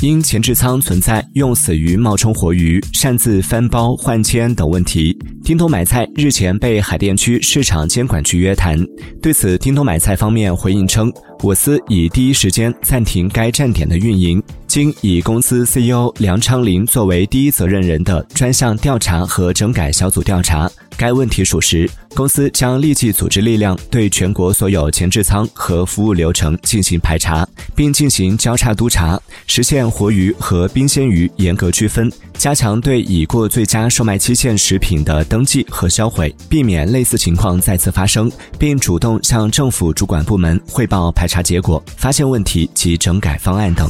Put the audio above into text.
因前置仓存在用死鱼冒充活鱼、擅自翻包换签等问题，叮咚买菜日前被海淀区市场监管局约谈。对此，叮咚买菜方面回应称，我司已第一时间暂停该站点的运营。经以公司 CEO 梁昌林作为第一责任人的专项调查和整改小组调查，该问题属实，公司将立即组织力量对全国所有前置仓和服务流程进行排查，并进行交叉督查，实现活鱼和冰鲜鱼严格区分，加强对已过最佳售卖期限食品的登记和销毁，避免类似情况再次发生，并主动向政府主管部门汇报排查结果、发现问题及整改方案等。